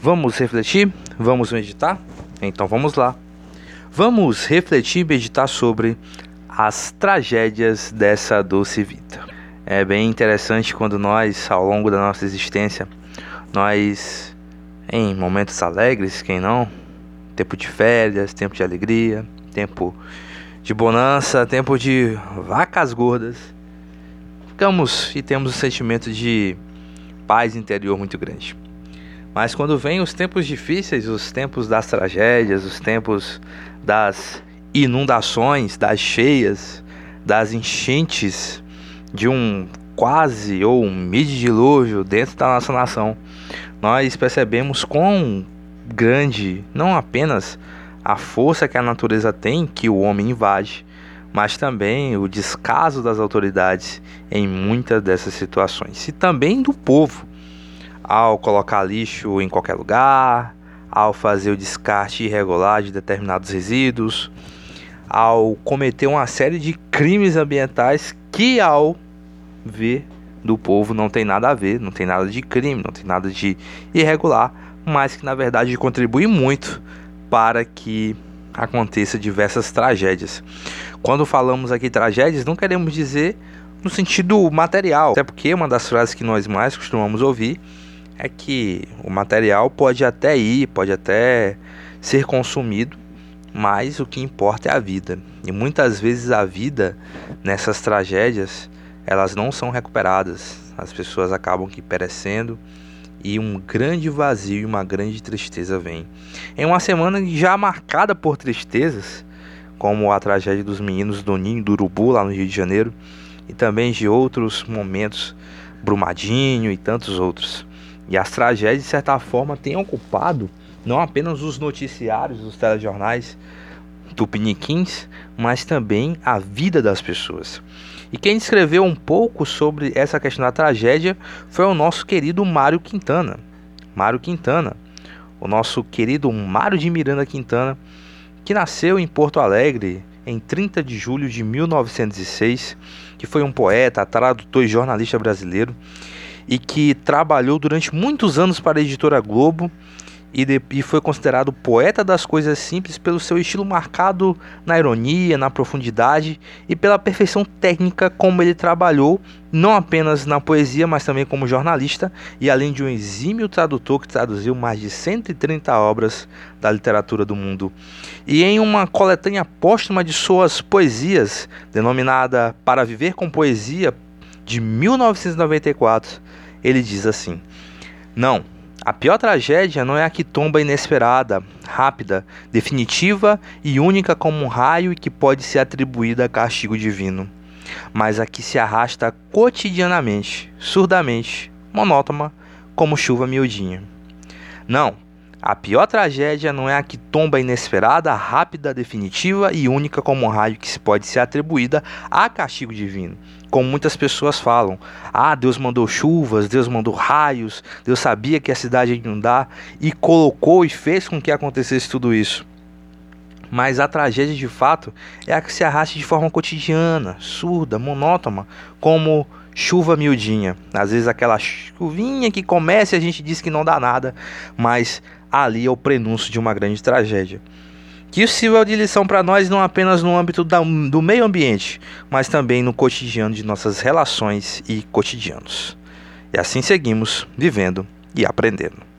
Vamos refletir? Vamos meditar? Então vamos lá. Vamos refletir e meditar sobre as tragédias dessa doce vida. É bem interessante quando nós, ao longo da nossa existência, nós, em momentos alegres, quem não? Tempo de férias, tempo de alegria, tempo de bonança, tempo de vacas gordas, ficamos e temos um sentimento de paz interior muito grande. Mas quando vem os tempos difíceis, os tempos das tragédias, os tempos das inundações, das cheias, das enchentes, de um quase ou um mid-dilúvio dentro da nossa nação, nós percebemos quão grande não apenas a força que a natureza tem, que o homem invade, mas também o descaso das autoridades em muitas dessas situações, e também do povo ao colocar lixo em qualquer lugar, ao fazer o descarte irregular de determinados resíduos, ao cometer uma série de crimes ambientais que, ao ver do povo, não tem nada a ver, não tem nada de crime, não tem nada de irregular, mas que na verdade contribui muito para que aconteça diversas tragédias. Quando falamos aqui tragédias, não queremos dizer no sentido material, até porque uma das frases que nós mais costumamos ouvir é que o material pode até ir, pode até ser consumido, mas o que importa é a vida. E muitas vezes a vida nessas tragédias, elas não são recuperadas. As pessoas acabam que perecendo e um grande vazio e uma grande tristeza vem. Em uma semana já marcada por tristezas, como a tragédia dos meninos do Ninho do Urubu lá no Rio de Janeiro, e também de outros momentos, Brumadinho e tantos outros. E as tragédias, de certa forma, têm ocupado não apenas os noticiários, os telejornais tupiniquins, mas também a vida das pessoas. E quem escreveu um pouco sobre essa questão da tragédia foi o nosso querido Mário Quintana. Mário Quintana, o nosso querido Mário de Miranda Quintana, que nasceu em Porto Alegre em 30 de julho de 1906, que foi um poeta, tradutor e jornalista brasileiro e que trabalhou durante muitos anos para a editora Globo e, de, e, foi considerado poeta das coisas simples pelo seu estilo marcado na ironia, na profundidade e pela perfeição técnica como ele trabalhou, não apenas na poesia, mas também como jornalista e além de um exímio tradutor que traduziu mais de 130 obras da literatura do mundo. E em uma coletânea póstuma de suas poesias, denominada Para Viver com Poesia, de 1994, ele diz assim: Não, a pior tragédia não é a que tomba inesperada, rápida, definitiva e única como um raio e que pode ser atribuída a castigo divino, mas a que se arrasta cotidianamente, surdamente, monótona, como chuva miudinha. Não, a pior tragédia não é a que tomba inesperada, rápida, definitiva e única como um raio que pode ser atribuída a castigo divino. Como muitas pessoas falam, ah, Deus mandou chuvas, Deus mandou raios, Deus sabia que a cidade ia inundar e colocou e fez com que acontecesse tudo isso. Mas a tragédia de fato é a que se arrasta de forma cotidiana, surda, monótona, como chuva miudinha. Às vezes aquela chuvinha que começa e a gente diz que não dá nada, mas ali é o prenúncio de uma grande tragédia. Que isso sirva de lição para nós não apenas no âmbito da, do meio ambiente, mas também no cotidiano de nossas relações e cotidianos. E assim seguimos vivendo e aprendendo.